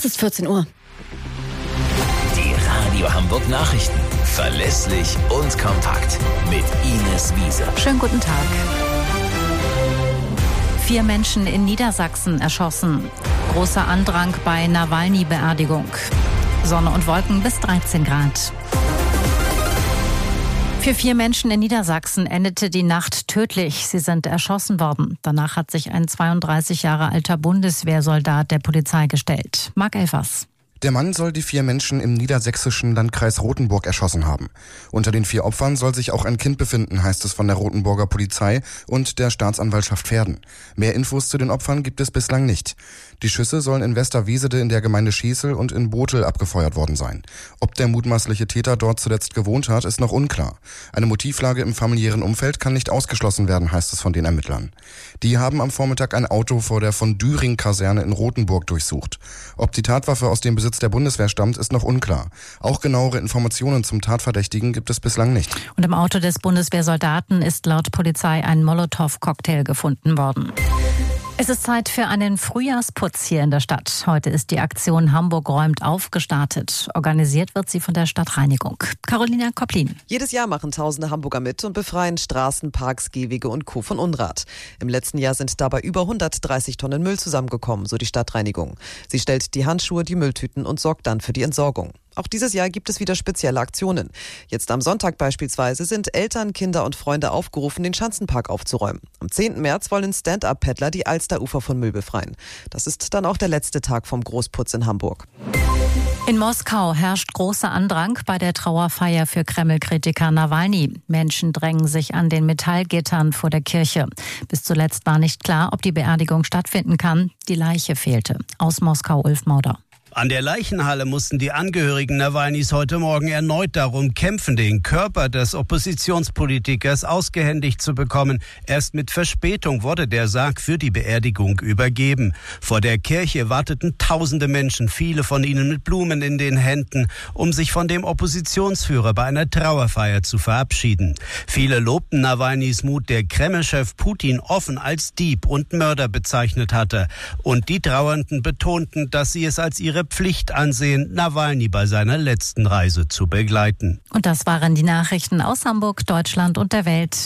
Es ist 14 Uhr. Die Radio Hamburg Nachrichten. Verlässlich und kompakt. Mit Ines Wiese. Schönen guten Tag. Vier Menschen in Niedersachsen erschossen. Großer Andrang bei Nawalny-Beerdigung. Sonne und Wolken bis 13 Grad. Für vier Menschen in Niedersachsen endete die Nacht tödlich. Sie sind erschossen worden. Danach hat sich ein 32 Jahre alter Bundeswehrsoldat der Polizei gestellt. Mark Elfers. Der Mann soll die vier Menschen im niedersächsischen Landkreis Rothenburg erschossen haben. Unter den vier Opfern soll sich auch ein Kind befinden, heißt es von der Rothenburger Polizei und der Staatsanwaltschaft Pferden. Mehr Infos zu den Opfern gibt es bislang nicht. Die Schüsse sollen in Westerwiesede in der Gemeinde Schießel und in Botel abgefeuert worden sein. Ob der mutmaßliche Täter dort zuletzt gewohnt hat, ist noch unklar. Eine Motivlage im familiären Umfeld kann nicht ausgeschlossen werden, heißt es von den Ermittlern. Die haben am Vormittag ein Auto vor der von Düring-Kaserne in Rothenburg durchsucht. Ob die Tatwaffe aus dem Besitz Besitz der Bundeswehr stammt, ist noch unklar. Auch genauere Informationen zum Tatverdächtigen gibt es bislang nicht. Und im Auto des Bundeswehrsoldaten ist laut Polizei ein Molotow-Cocktail gefunden worden. Es ist Zeit für einen Frühjahrsputz hier in der Stadt. Heute ist die Aktion Hamburg räumt auf gestartet. Organisiert wird sie von der Stadtreinigung. Carolina Koplin. Jedes Jahr machen tausende Hamburger mit und befreien Straßen, Parks, Gehwege und Co. von Unrat. Im letzten Jahr sind dabei über 130 Tonnen Müll zusammengekommen, so die Stadtreinigung. Sie stellt die Handschuhe, die Mülltüten und sorgt dann für die Entsorgung. Auch dieses Jahr gibt es wieder spezielle Aktionen. Jetzt am Sonntag beispielsweise sind Eltern, Kinder und Freunde aufgerufen, den Schanzenpark aufzuräumen. Am 10. März wollen Stand-Up-Paddler die Alsterufer von Müll befreien. Das ist dann auch der letzte Tag vom Großputz in Hamburg. In Moskau herrscht großer Andrang bei der Trauerfeier für Kreml-Kritiker Nawalny. Menschen drängen sich an den Metallgittern vor der Kirche. Bis zuletzt war nicht klar, ob die Beerdigung stattfinden kann. Die Leiche fehlte. Aus Moskau Ulf Mauder. An der Leichenhalle mussten die Angehörigen Nawalnys heute Morgen erneut darum kämpfen, den Körper des Oppositionspolitikers ausgehändigt zu bekommen. Erst mit Verspätung wurde der Sarg für die Beerdigung übergeben. Vor der Kirche warteten tausende Menschen, viele von ihnen mit Blumen in den Händen, um sich von dem Oppositionsführer bei einer Trauerfeier zu verabschieden. Viele lobten Nawalnys Mut, der Kreml-Chef Putin offen als Dieb und Mörder bezeichnet hatte. Und die Trauernden betonten, dass sie es als ihre ihre Pflicht ansehen, Nawalny bei seiner letzten Reise zu begleiten. Und das waren die Nachrichten aus Hamburg, Deutschland und der Welt.